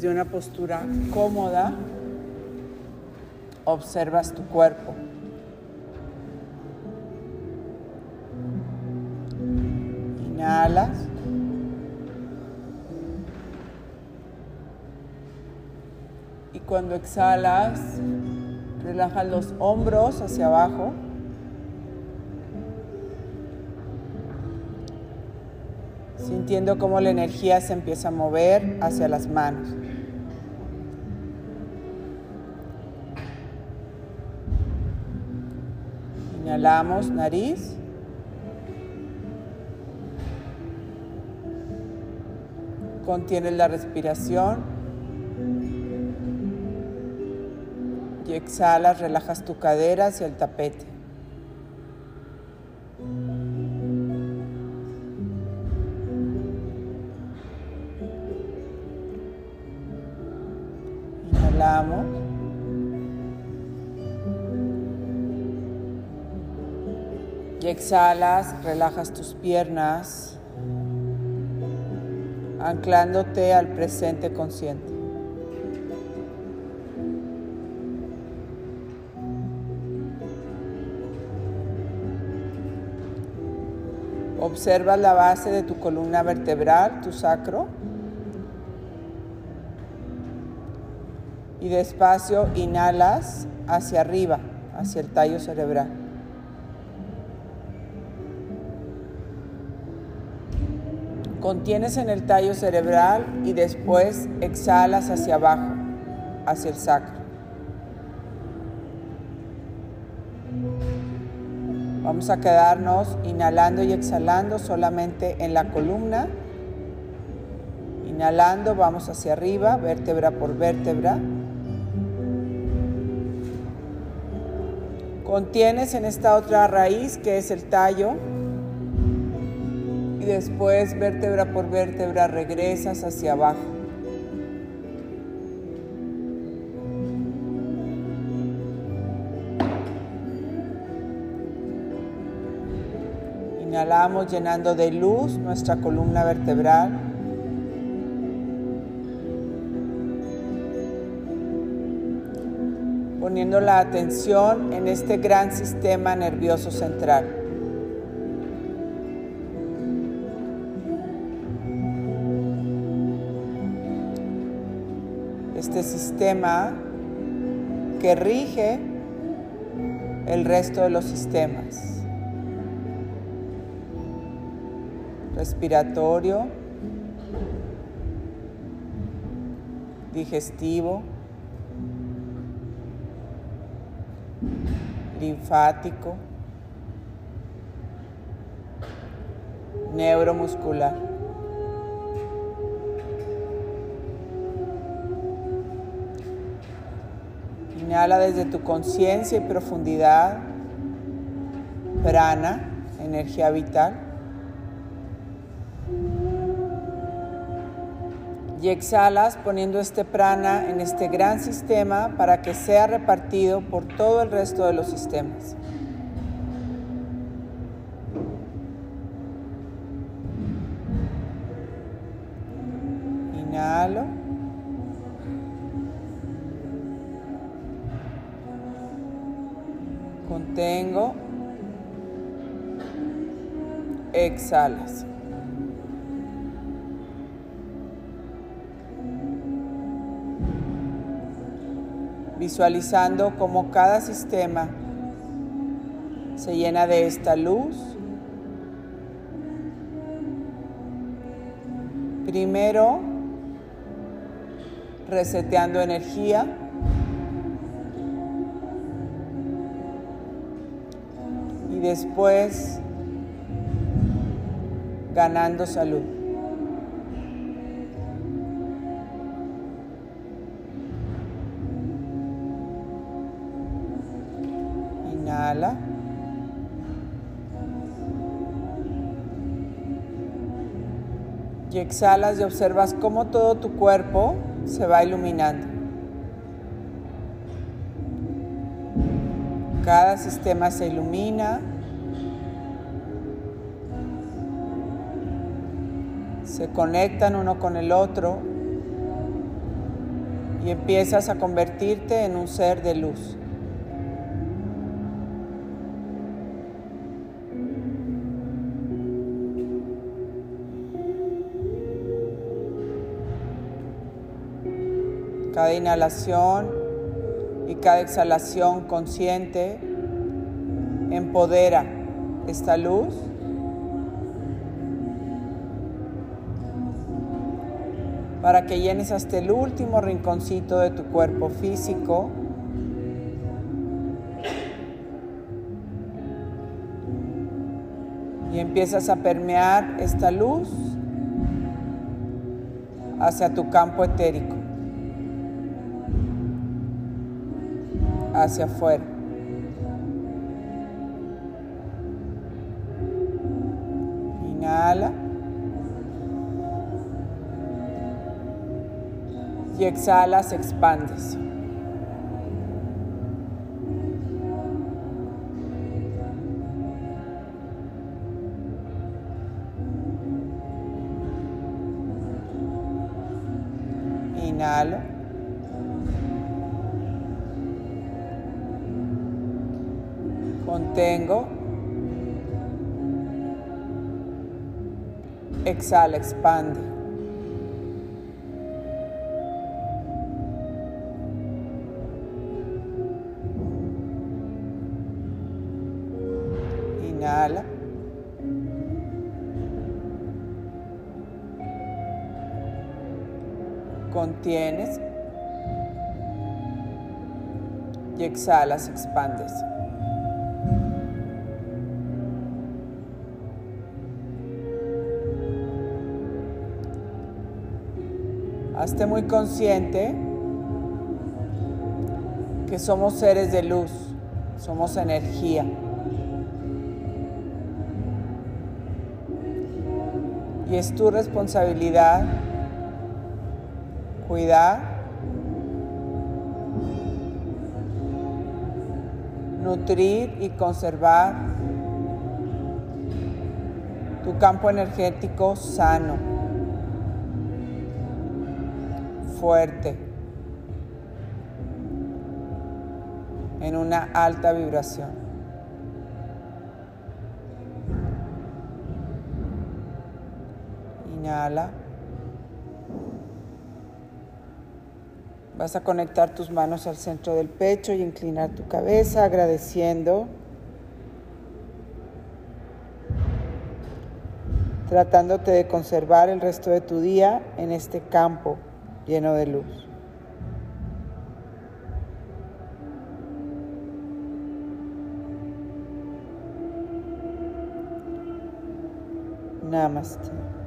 Desde una postura cómoda, observas tu cuerpo. Inhalas. Y cuando exhalas, relajas los hombros hacia abajo. sintiendo cómo la energía se empieza a mover hacia las manos. Inhalamos nariz. Contienes la respiración. Y exhalas, relajas tu cadera hacia el tapete. Inhalamos. Exhalas, relajas tus piernas, anclándote al presente consciente. Observa la base de tu columna vertebral, tu sacro. Y despacio inhalas hacia arriba, hacia el tallo cerebral. Contienes en el tallo cerebral y después exhalas hacia abajo, hacia el sacro. Vamos a quedarnos inhalando y exhalando solamente en la columna. Inhalando, vamos hacia arriba, vértebra por vértebra. Contienes en esta otra raíz que es el tallo y después vértebra por vértebra regresas hacia abajo. Inhalamos llenando de luz nuestra columna vertebral. Poniendo la atención en este gran sistema nervioso central. Este sistema que rige el resto de los sistemas. respiratorio, digestivo, linfático, neuromuscular. Inhala desde tu conciencia y profundidad, prana, energía vital. y exhalas poniendo este prana en este gran sistema para que sea repartido por todo el resto de los sistemas. Inhalo. Contengo. Exhalas. visualizando cómo cada sistema se llena de esta luz. Primero, reseteando energía. Y después, ganando salud. Inhala. Y exhalas y observas cómo todo tu cuerpo se va iluminando. Cada sistema se ilumina. Se conectan uno con el otro. y empiezas a convertirte en un ser de luz. Cada inhalación y cada exhalación consciente empodera esta luz para que llenes hasta el último rinconcito de tu cuerpo físico. Y empiezas a permear esta luz hacia tu campo etérico, hacia afuera. Inhala. Y exhalas, expandes. Inhalo. Contengo. Exhala, expande. Inhala. Contienes. Y exhalas, expandes. Hazte muy consciente que somos seres de luz, somos energía. Y es tu responsabilidad cuidar, nutrir y conservar tu campo energético sano, fuerte, en una alta vibración. Inhala. Vas a conectar tus manos al centro del pecho y inclinar tu cabeza agradeciendo. Tratándote de conservar el resto de tu día en este campo lleno de luz. Namaste.